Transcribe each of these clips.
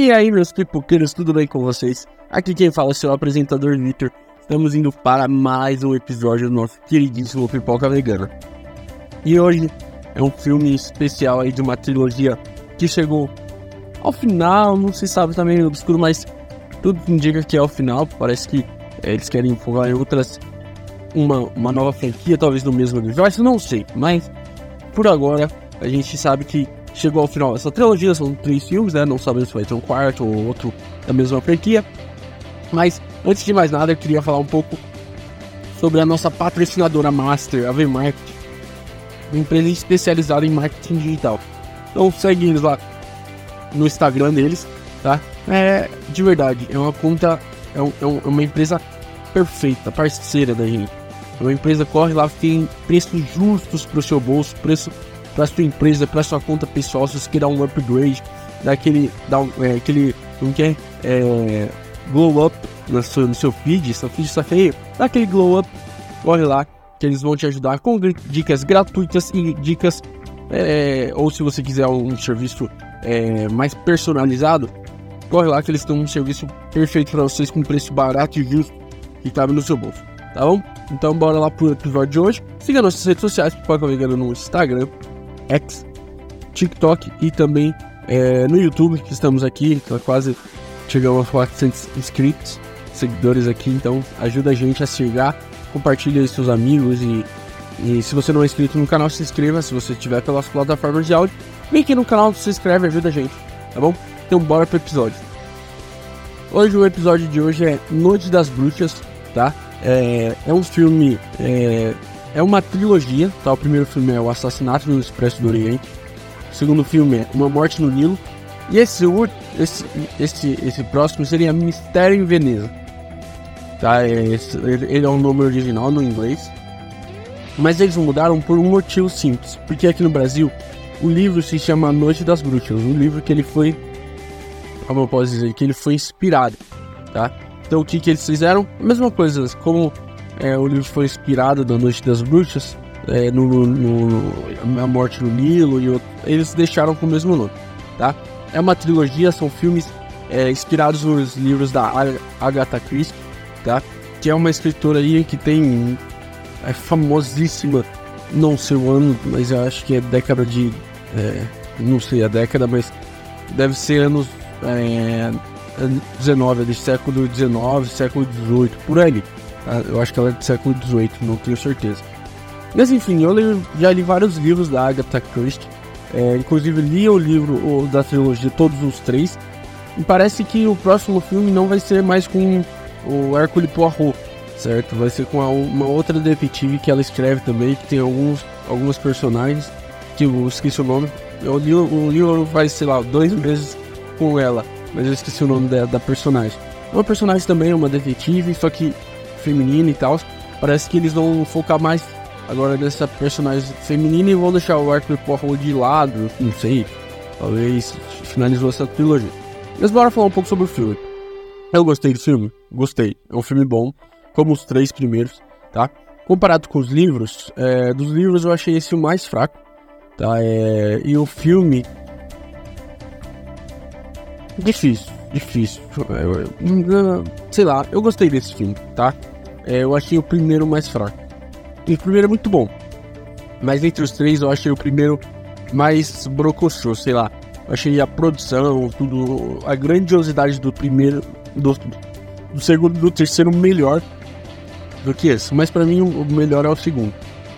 E aí, meus pipoqueiros, tudo bem com vocês? Aqui quem fala é o seu apresentador Victor. Estamos indo para mais um episódio do nosso queridíssimo Pipoca Vegana. E hoje é um filme especial aí de uma trilogia que chegou ao final, não se sabe também tá obscuro, mas tudo indica que é ao final. Parece que é, eles querem focar em outras. Uma, uma nova franquia, talvez no mesmo universo, não sei. Mas por agora a gente sabe que chegou ao final essa trilogia, são três filmes, né? Não sabemos se vai ter um quarto ou outro da mesma franquia. Mas antes de mais nada, eu queria falar um pouco sobre a nossa patrocinadora Master, a V-Marketing, uma empresa especializada em marketing digital. Então segue eles lá no Instagram deles, tá? É de verdade, é uma conta, é, um, é uma empresa perfeita, parceira da gente. É uma empresa corre lá, tem preços justos para o seu bolso, preço para sua empresa, para sua conta pessoal, se você quer dar um upgrade, daquele, dar um, é, aquele, como que é, é glow up no seu, no seu feed, seu feed está feio, dá aquele glow up, corre lá, que eles vão te ajudar com dicas gratuitas e dicas, é, ou se você quiser um serviço é, mais personalizado, corre lá que eles têm um serviço perfeito para vocês com preço barato e justo que cabe no seu bolso, tá bom? Então bora lá pro episódio de hoje. Siga nossas redes sociais, Pipoca Vegano no Instagram, X, TikTok e também é, no YouTube, que estamos aqui, tá quase chegamos a 400 inscritos, seguidores aqui, então ajuda a gente a chegar, compartilha com seus amigos e, e se você não é inscrito no canal, se inscreva, se você estiver pelas plataformas de áudio, vem aqui no canal, se inscreve, ajuda a gente, tá bom? Então bora pro episódio. Hoje o episódio de hoje é Noite das Bruxas, tá? É, é um filme é, é uma trilogia, tá? O primeiro filme é O Assassinato no Expresso do Oriente. O segundo filme é Uma Morte no Nilo. E esse, esse, esse, esse próximo seria Mistério em Veneza. Tá? É, esse, ele é um nome original no inglês. Mas eles mudaram por um motivo simples. Porque aqui no Brasil, o livro se chama Noite das Bruxas. Um livro que ele foi... Como eu posso dizer? Que ele foi inspirado, tá? Então o que, que eles fizeram? A mesma coisa, como é, o livro foi inspirado da Noite das Bruxas, é, no, no, no, A Morte no Nilo e outro, eles deixaram com o mesmo nome, tá? É uma trilogia, são filmes é, inspirados nos livros da Agatha Christie, tá? Que é uma escritora aí que tem é famosíssima, não sei o ano, mas eu acho que é década de, é, não sei a década, mas deve ser anos é, 19, de século 19, século 18, por aí. Ah, eu acho que ela é do século XVIII, não tenho certeza. Mas enfim, eu já li vários livros da Agatha Christie. É, inclusive li o livro o, da trilogia, todos os três. E parece que o próximo filme não vai ser mais com o Hercule Poirot, certo? Vai ser com a, uma outra detetive que ela escreve também, que tem alguns, alguns personagens, que eu esqueci o nome. Eu li o livro faz, sei lá, dois meses com ela, mas eu esqueci o nome da, da personagem. Uma personagem também, uma detetive, só que feminina e tal. Parece que eles vão focar mais agora nessa personagem feminina e vão deixar o Arthur Poirot de lado, não sei. Talvez finalizou essa trilogia. Mas bora falar um pouco sobre o filme. Eu gostei do filme? Gostei. É um filme bom, como os três primeiros, tá? Comparado com os livros, é, dos livros eu achei esse o mais fraco, tá? É, e o filme... Difícil, difícil. É, sei lá, eu gostei desse filme, tá? é, eu achei o primeiro mais fraco. E o primeiro é muito bom. Mas entre os três eu achei o primeiro mais brocochô, sei lá. Eu achei a produção, tudo, a grandiosidade do primeiro, do, do segundo e do terceiro melhor do que esse. Mas para mim o melhor é o segundo.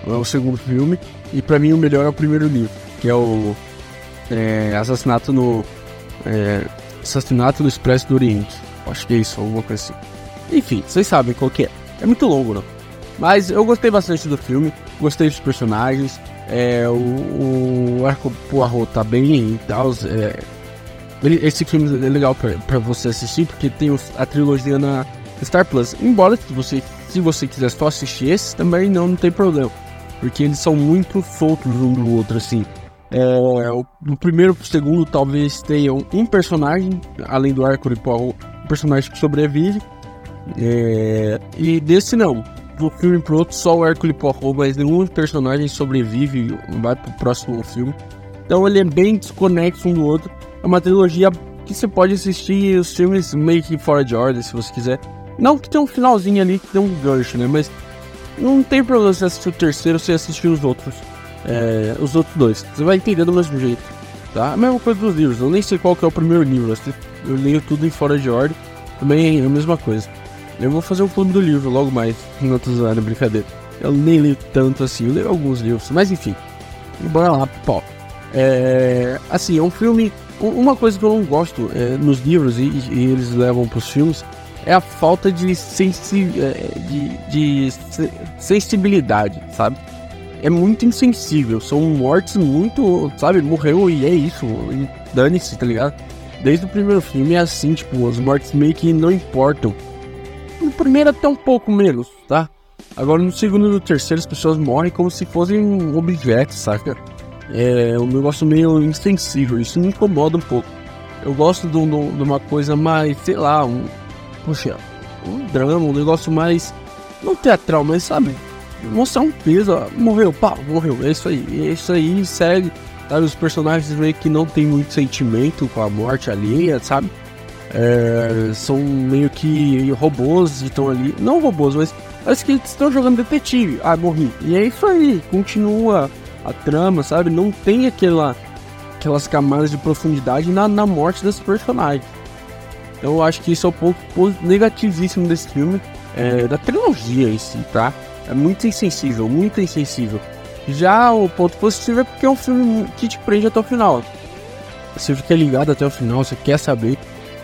É o segundo filme. E para mim o melhor é o primeiro livro, que é o é, Assassinato no. É, Assassinato no Expresso do Oriente. Acho que é isso, alguma coisa assim. Enfim, vocês sabem qual que é. É muito longo, não. Mas eu gostei bastante do filme, gostei dos personagens. É, o, o Arco Poirot tá bem e tal. É, esse filme é legal pra você assistir, porque tem a trilogia na Star Plus. Embora se você, se você quiser só assistir esse, também não, não tem problema. Porque eles são muito soltos um do outro, assim. É, o, o primeiro pro segundo talvez tenham um personagem, além do Arco Poirot, um personagem que sobrevive. É, e desse não. Do filme pro outro, só o Hércules Poirot, mas nenhum personagem sobrevive vai pro próximo filme. Então ele é bem desconexo um do outro. É uma trilogia que você pode assistir os filmes meio que fora de ordem, se você quiser. Não que tem um finalzinho ali que tem um gancho, né? Mas não tem problema você assistir o terceiro sem assistir os outros. É, os outros dois. Você vai entender do mesmo jeito. Tá? A mesma coisa dos livros. Eu nem sei qual que é o primeiro livro. Eu leio tudo em fora de ordem. Também é a mesma coisa. Eu vou fazer um filme do livro logo mais. Não tô zoando, brincadeira. Eu nem leio tanto assim. Eu leio alguns livros. Mas enfim. Bora lá, pó. É, assim, é um filme. Uma coisa que eu não gosto é, nos livros e, e eles levam para os filmes é a falta de, sensi de, de sensibilidade, sabe? É muito insensível, são mortes muito, sabe? Morreu e é isso, dane-se, tá ligado? Desde o primeiro filme é assim, tipo, as mortes meio que não importam. No primeiro até um pouco menos, tá? Agora no segundo e no terceiro as pessoas morrem como se fossem objetos, saca? É um negócio meio insensível, isso me incomoda um pouco. Eu gosto de, de, uma coisa mais, sei lá, um, poxa, um drama, um negócio mais. Não teatral, mas sabe? Mostrar um peso, morreu, pá, morreu, é isso aí, é isso aí, segue. Sabe, os personagens meio que não tem muito sentimento com a morte alheia, sabe? É, são meio que robôs e estão ali. Não robôs, mas parece que estão jogando detetive. Ah, morri. E é isso aí, continua a trama, sabe? Não tem aquela, aquelas camadas de profundidade na, na morte desses personagens. Eu acho que isso é um ponto negativíssimo desse filme, é, da trilogia em si, tá? É muito insensível, muito insensível. Já o ponto positivo é porque é um filme que te prende até o final. Você fica ligado até o final, você quer saber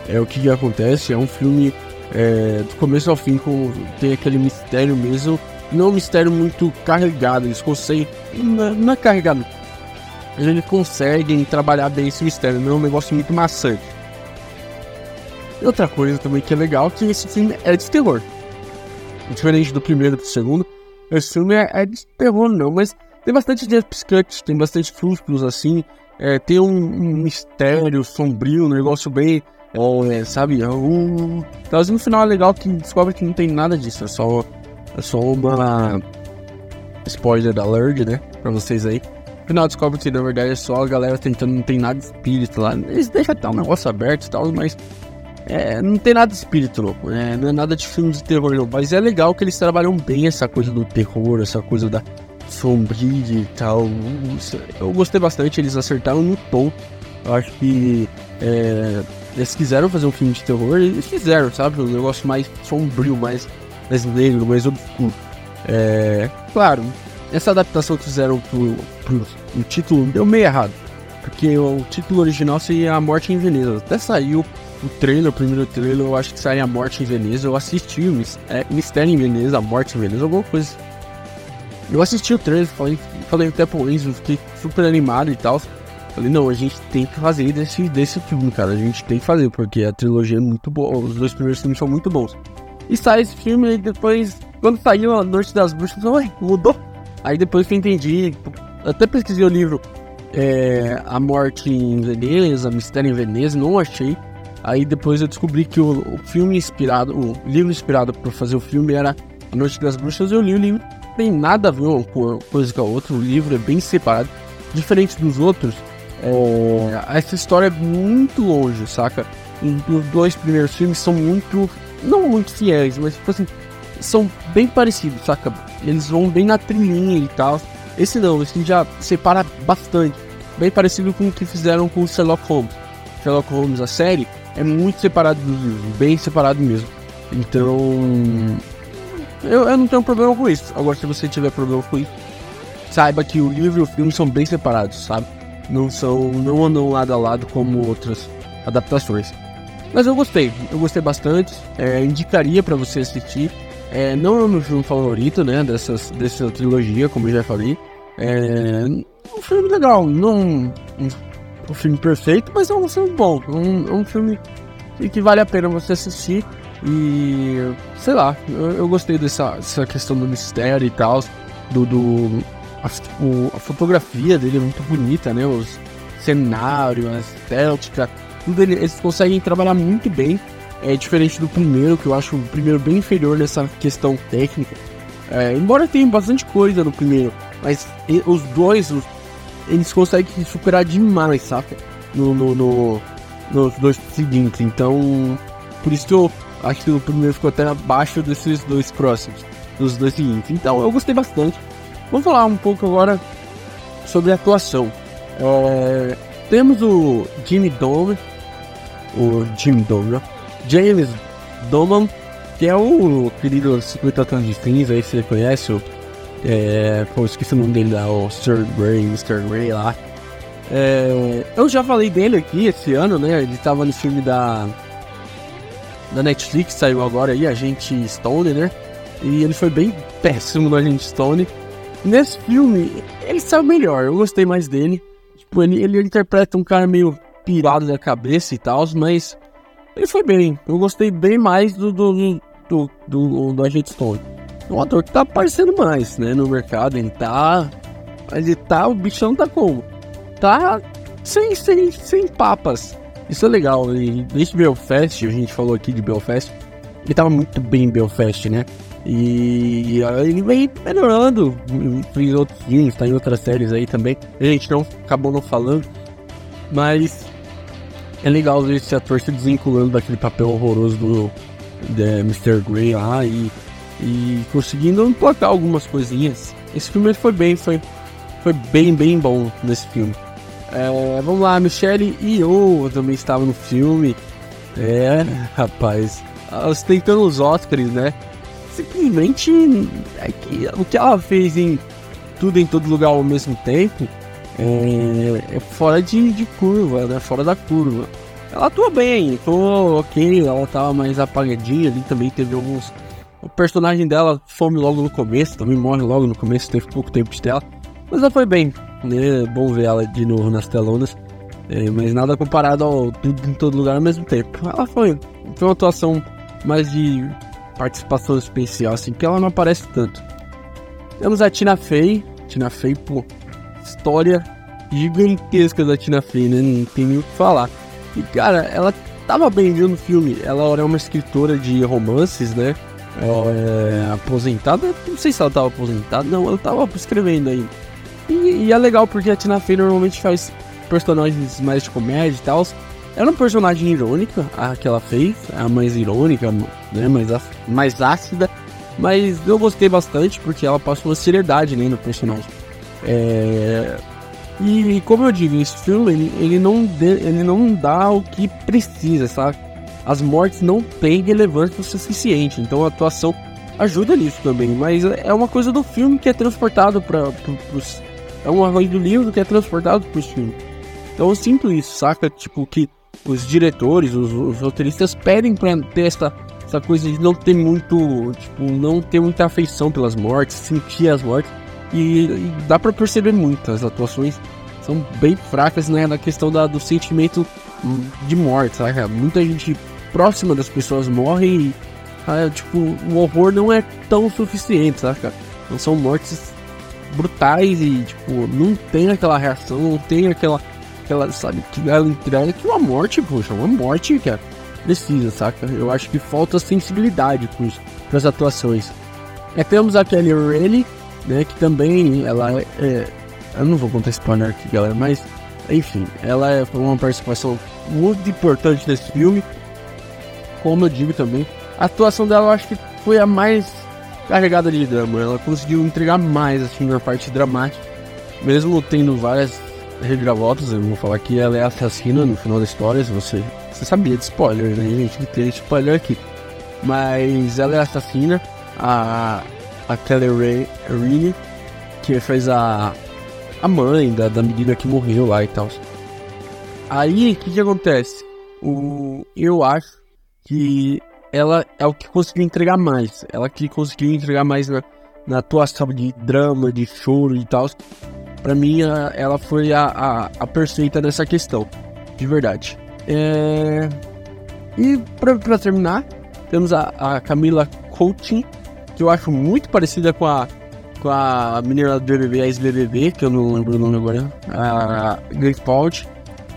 é, o que, acontece. É um filme é, do começo ao fim, com, tem aquele mistério mesmo. Não é um mistério muito carregado, eles conseguem. Não, não é carregado. Eles conseguem trabalhar bem esse mistério, não é um negócio muito maçante. E outra coisa também que é legal é que esse filme é de terror. Diferente do primeiro e do segundo, esse filme é, é de terror não, mas tem bastante jumpscuts, tem bastante frustos assim, é, tem um, um, mistério sombrio, um negócio bem, é, sabe, é um... Mas no final é legal que descobre que não tem nada disso, é só, é só uma spoiler da Lurd, né, pra vocês aí. No final descobre que na verdade é só a galera tentando, não tem nada de espírito lá, eles deixam até um negócio aberto e tal, mas é, não tem nada de espírito louco, né? Não é nada de filme de terror, não. Mas é legal que eles trabalham bem essa coisa do terror, essa coisa da sombria e tal. Eu gostei bastante, eles acertaram no tom. Eu acho que é, eles quiseram fazer um filme de terror, eles fizeram, sabe? Um negócio mais sombrio, mais, mais negro, mais obscuro. É, claro, essa adaptação que fizeram pro, pro, pro título deu meio errado. Porque o título original seria A Morte em Veneza. Até saiu o trailer, o primeiro trailer, eu acho que sai a Morte em Veneza. Eu assisti o é, Mistério em Veneza, a Morte em Veneza, alguma coisa. Eu assisti o trailer, falei, falei até pro Enzo, fiquei super animado e tal. Falei, não, a gente tem que fazer desse, desse filme, cara. A gente tem que fazer, porque a trilogia é muito boa. Os dois primeiros filmes são muito bons. E sai esse filme e depois, quando saiu A Noite das Bruxas, ué, mudou. Aí depois que eu entendi, até pesquisei o livro é, A Morte em Veneza, Mistério em Veneza, não achei. Aí depois eu descobri que o, o filme inspirado, o livro inspirado para fazer o filme era A Noite das Bruxas. Eu li o livro, não tem nada a ver uma coisa com a outra. O livro é bem separado, diferente dos outros. É, essa história é muito longe, saca? Os dois primeiros filmes são muito, não muito fiéis, mas tipo assim, são bem parecidos, saca? Eles vão bem na trilhinha e tal. Esse não, esse já separa bastante. Bem parecido com o que fizeram com o Sherlock Holmes. Sherlock Holmes, a série, é muito separado dos livros, bem separado mesmo. Então, eu, eu não tenho problema com isso. Agora, se você tiver problema com isso, saiba que o livro e o filme são bem separados, sabe? Não são, não andam lado a lado como outras adaptações. Mas eu gostei, eu gostei bastante. É, indicaria para você assistir. É, não é o meu filme favorito, né? Dessas, dessa trilogia, como eu já falei. É um filme legal, não um filme perfeito, mas é um filme bom. Um, um filme que vale a pena você assistir. E sei lá, eu, eu gostei dessa, dessa questão do mistério e tal. Do. do a, o, a, fotografia dele é muito bonita, né? Os cenários, a estética, tudo ele, eles conseguem trabalhar muito bem. É diferente do primeiro, que eu acho o primeiro bem inferior nessa questão técnica. É, embora tenha bastante coisa no primeiro, mas os dois, os eles conseguem superar demais, saca? No, no, no, nos dois seguintes. Então, por isso que eu acho que o primeiro ficou até abaixo desses dois próximos, dos dois seguintes. Então, eu gostei bastante. Vamos falar um pouco agora sobre a atuação. É, temos o Jimmy Dome, o Jimmy Dome, James Doman, que é o querido 50 tons de cinza, aí você conhece, o, é, pô, esqueci o nome dele lá, o Sir Grey, Mr. Grey lá. É, eu já falei dele aqui esse ano, né? Ele tava no filme da da Netflix, saiu agora aí, Agente Stone, né? E ele foi bem péssimo no Agente Stone. Nesse filme, ele saiu melhor, eu gostei mais dele. Tipo, ele, ele interpreta um cara meio pirado da cabeça e tal, mas ele foi bem. Eu gostei bem mais do, do, do, do, do, do Agente Stone. Um ator que tá aparecendo mais, né, no mercado. Ele tá. Ele tá. O bichão tá como? Tá sem, sem, sem papas. Isso é legal. E desde Belfast, a gente falou aqui de Belfast. Ele tava muito bem em Belfast, né? E ele vem melhorando em outros filmes, tá em outras séries aí também. A gente não acabou não falando, mas é legal ver esse ator se desvinculando daquele papel horroroso do Mr. Grey lá e, e conseguindo emplacar algumas coisinhas. Esse filme foi bem, foi, foi bem, bem bom nesse filme. É, vamos lá, Michelle e eu também estavam no filme. É, rapaz, ostentando os Oscars, né? simplesmente é o que ela fez em tudo em todo lugar ao mesmo tempo é, é fora de, de, curva, né? Fora da curva. Ela atua bem, atuou ok, ela tava mais apagadinha ali também, teve alguns. O personagem dela some logo no começo, também morre logo no começo, teve pouco tempo de tela. Mas ela foi bem, né? Bom ver ela de novo nas telonas. É, mas nada comparado ao tudo em todo lugar ao mesmo tempo. Ela foi, foi uma atuação mais de participação especial, assim, que ela não aparece tanto. Temos a Tina Fey. Tina Fey, pô, história gigantesca da Tina Fey, né? Não tem nem o que falar. E, cara, ela tava bem viu no filme. Ela era uma escritora de romances, né? Ela é aposentada. Não sei se ela tava aposentada, não, ela tava escrevendo aí. E, e é legal porque a Tina Fey normalmente faz personagens mais de comédia e tal. Era uma personagem irônica, a que ela fez, a mais irônica, né, mais, mais ácida, mas eu gostei bastante porque ela passa uma seriedade né, no personagem. É... E, como eu digo, esse filme ele, ele, não de, ele não dá o que precisa, sabe? As mortes não têm relevância suficiente, então a atuação ajuda nisso também, mas é uma coisa do filme que é transportado para os. É uma coisa do livro que é transportado para os filmes. Então eu sinto isso, saca? Tipo, que os diretores, os, os roteiristas pedem pra ter essa, essa coisa de não ter muito, tipo, não ter muita afeição pelas mortes, sentir as mortes. E, e dá para perceber muito, as atuações são bem fracas né, na questão da, do sentimento de morte, sabe? Muita gente próxima das pessoas morre e, ah, tipo, o horror não é tão suficiente, sabe, cara? Não são mortes brutais e, tipo, não tem aquela reação, não tem aquela ela sabe, que ela entrega que uma morte, poxa, uma morte, cara, precisa, saca? Eu acho que falta sensibilidade para as atuações. É, temos a Kelly Rayleigh, né, que também, ela é, eu não vou contar spoiler aqui, galera, mas, enfim, ela é uma participação muito importante nesse filme, como eu digo também, a atuação dela eu acho que foi a mais carregada de drama, ela conseguiu entregar mais, assim, na parte dramática, mesmo tendo várias reviravoltas, eu vou falar que ela é assassina no final da história, se você, você sabia de spoiler, né, gente? Que tem spoiler aqui. Mas ela é assassina, a, a Kelly Ray Rini, que fez a, a mãe da, da menina que morreu lá e tal. Aí, o que, que acontece? O, eu acho que ela é o que conseguiu entregar mais. Ela que conseguiu entregar mais na, na atuação de drama, de choro e tal para mim ela foi a, a, a, perfeita nessa questão, de verdade. É... E para terminar, temos a, a Camila Coutinho, que eu acho muito parecida com a, com a menina do BBB, a ex-BBB, que eu não lembro o nome agora, a Gripaldi.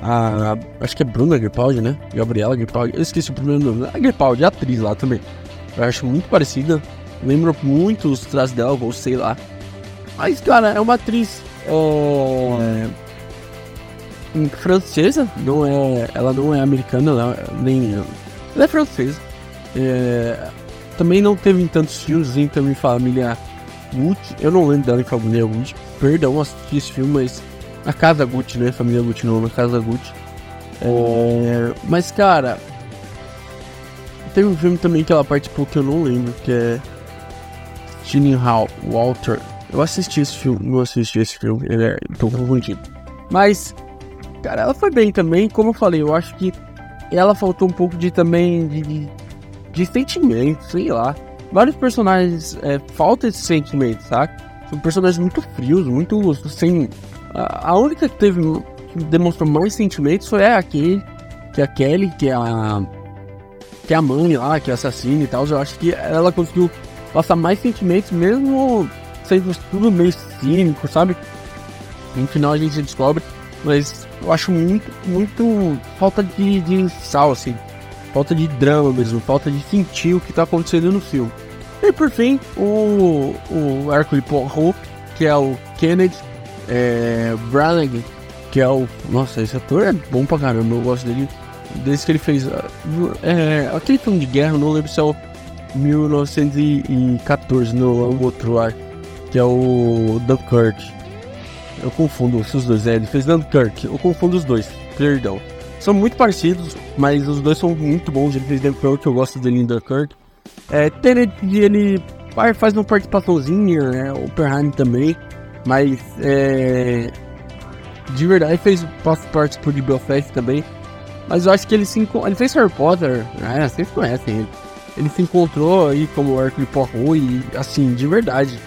A, acho que é Bruna Gripaldi, né? Gabriela Gripaldi. Eu esqueci o primeiro nome. A Gripaldi, a atriz lá também. Eu acho muito parecida. Lembro muito os traços dela, ou sei lá. Mas, cara, é uma atriz é... francesa, não é, ela não é americana, ela, nem ela é francesa. É, também não teve tantos filmes em também família Gucci. Eu não lembro dela em família Gucci. Perdão, assisti esse filme, mas a casa Gucci, né? Família Gucci não, a casa Gucci. É, mas cara, tem um filme também que ela participou que eu não lembro, que é Ginny Hall Walter. Eu assisti esse filme, não assisti esse filme, ele é, tô confundindo. Mas, cara, ela foi bem também, como eu falei, eu acho que ela faltou um pouco de também de, de, sentimento, sei lá. Vários personagens é, falta esse sentimento, sabe? São personagens muito frios, muito sem. A, a única que teve que demonstrou mais sentimentos foi aquele, que é a Kelly, que é a que é a mãe lá, que é assassina e tal. Eu acho que ela conseguiu passar mais sentimentos, mesmo sendo tudo meio cínico, sabe? No final a gente descobre, mas eu acho muito, muito falta de, de sal, assim. Falta de drama mesmo, falta de sentir o que tá acontecendo no filme. E por fim, o, o Hercule Poirot, que é o Kennedy é, Branagh, que é o. Nossa, esse ator é bom pra caramba, eu gosto dele. Desde que ele fez. É, aquele filme de guerra, não lembro se é o 1914, não, é o outro lá, que é o Dunkirk. Eu confundo os dois, é, ele fez Dunkirk, eu confundo os dois, perdão. São muito parecidos, mas os dois são muito bons. Ele fez Dunkirk, eu gosto dele em Dunkirk. É, Tenet, ele faz uma participaçãozinha, né, Oppenheim também, mas é, de verdade fez parte de Belfast também. Mas eu acho que ele se ele fez Harry Potter, né? Vocês conhecem ele. Ele se encontrou aí como Hercule Poirot e assim, de verdade.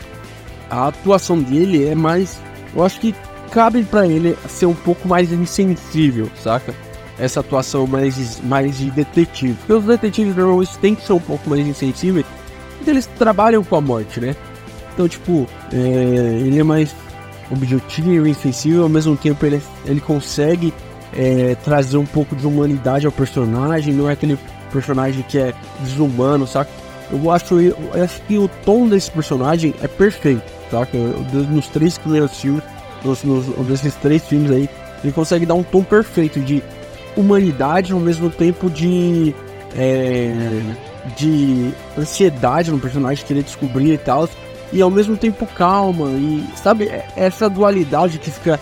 A atuação dele é mais, eu acho que cabe para ele ser um pouco mais insensível, saca? Essa atuação mais mais de detetive. Porque os detetives normalmente têm que ser um pouco mais insensíveis, eles trabalham com a morte, né? Então, tipo, é, ele é mais objetivo e insensível, ao mesmo tempo ele, ele consegue é, trazer um pouco de humanidade ao personagem, não é aquele personagem que é desumano, saca? Eu acho, eu acho que o tom desse personagem é perfeito, saca? Nos três primeiros filmes, nos, nos, desses três filmes aí, ele consegue dar um tom perfeito de humanidade ao mesmo tempo de. É, de ansiedade no personagem, querer descobrir e tal, e ao mesmo tempo calma, e sabe, é, essa dualidade que fica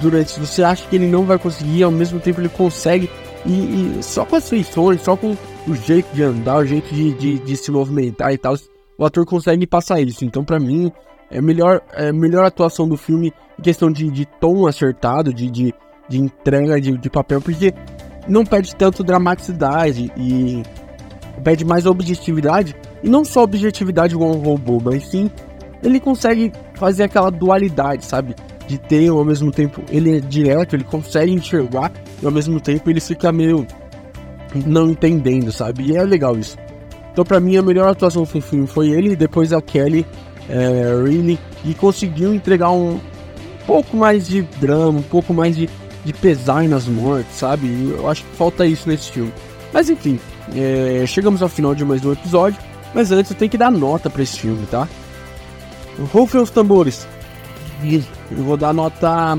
durante. Você acha que ele não vai conseguir, ao mesmo tempo ele consegue. E, e só com as feições, só com o jeito de andar, o jeito de, de, de se movimentar e tal, o ator consegue passar isso. Então, para mim, é melhor é melhor atuação do filme em questão de, de tom acertado, de, de, de entrega de, de papel, porque não perde tanto dramaticidade e perde mais objetividade. E não só objetividade igual um robô, mas sim ele consegue fazer aquela dualidade, sabe? de ter ao mesmo tempo ele é direto, ele consegue enxergar e ao mesmo tempo ele fica meio não entendendo, sabe? E é legal isso. Então para mim a melhor atuação do filme foi ele, depois a Kelly é, e conseguiu entregar um pouco mais de drama, um pouco mais de, de pesar nas mortes, sabe? Eu acho que falta isso nesse filme. Mas enfim, é, chegamos ao final de mais um episódio, mas antes eu tenho que dar nota para esse filme, tá? Rufem os tambores. Eu vou dar nota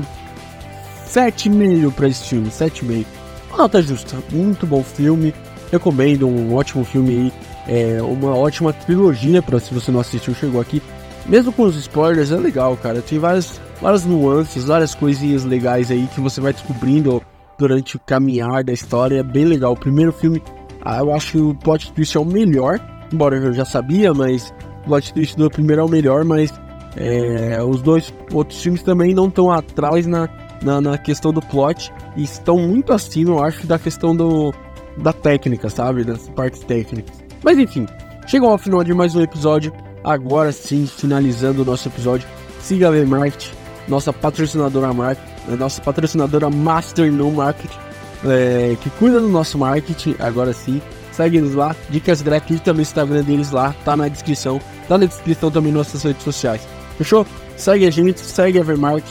7,5 para esse filme, 7,5. Uma nota justa, muito bom filme. Recomendo, um ótimo filme aí. É uma ótima trilogia para se você não assistiu, chegou aqui. Mesmo com os spoilers, é legal, cara. Tem várias, várias nuances, várias coisinhas legais aí que você vai descobrindo durante o caminhar da história. É bem legal. O primeiro filme, ah, eu acho que o plot twist é o melhor. Embora eu já sabia, mas o plot twist do primeiro é o melhor, mas é, os dois outros filmes também não estão atrás na, na, na, questão do plot e estão muito acima, eu acho, da questão do, da técnica, sabe? Das partes técnicas. Mas enfim, chegou ao final de mais um episódio. Agora sim, finalizando o nosso episódio. Siga a V-Market, nossa patrocinadora marketing, né, nossa patrocinadora Master no Marketing, é, que cuida do nosso marketing. Agora sim, segue eles lá. Dicas gratuitas no Instagram deles lá, tá na descrição. Tá na descrição também nossas redes sociais. Fechou? Segue a gente, segue a Evermark,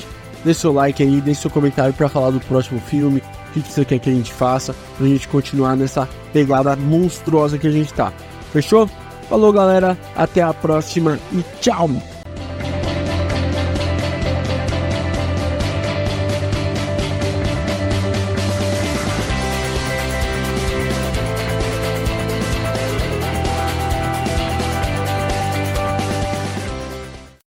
deixa seu like aí, deixa seu comentário para falar do próximo filme, o que, que você quer que a gente faça, pra gente continuar nessa pegada monstruosa que a gente tá. Fechou? Falou galera, até a próxima e tchau!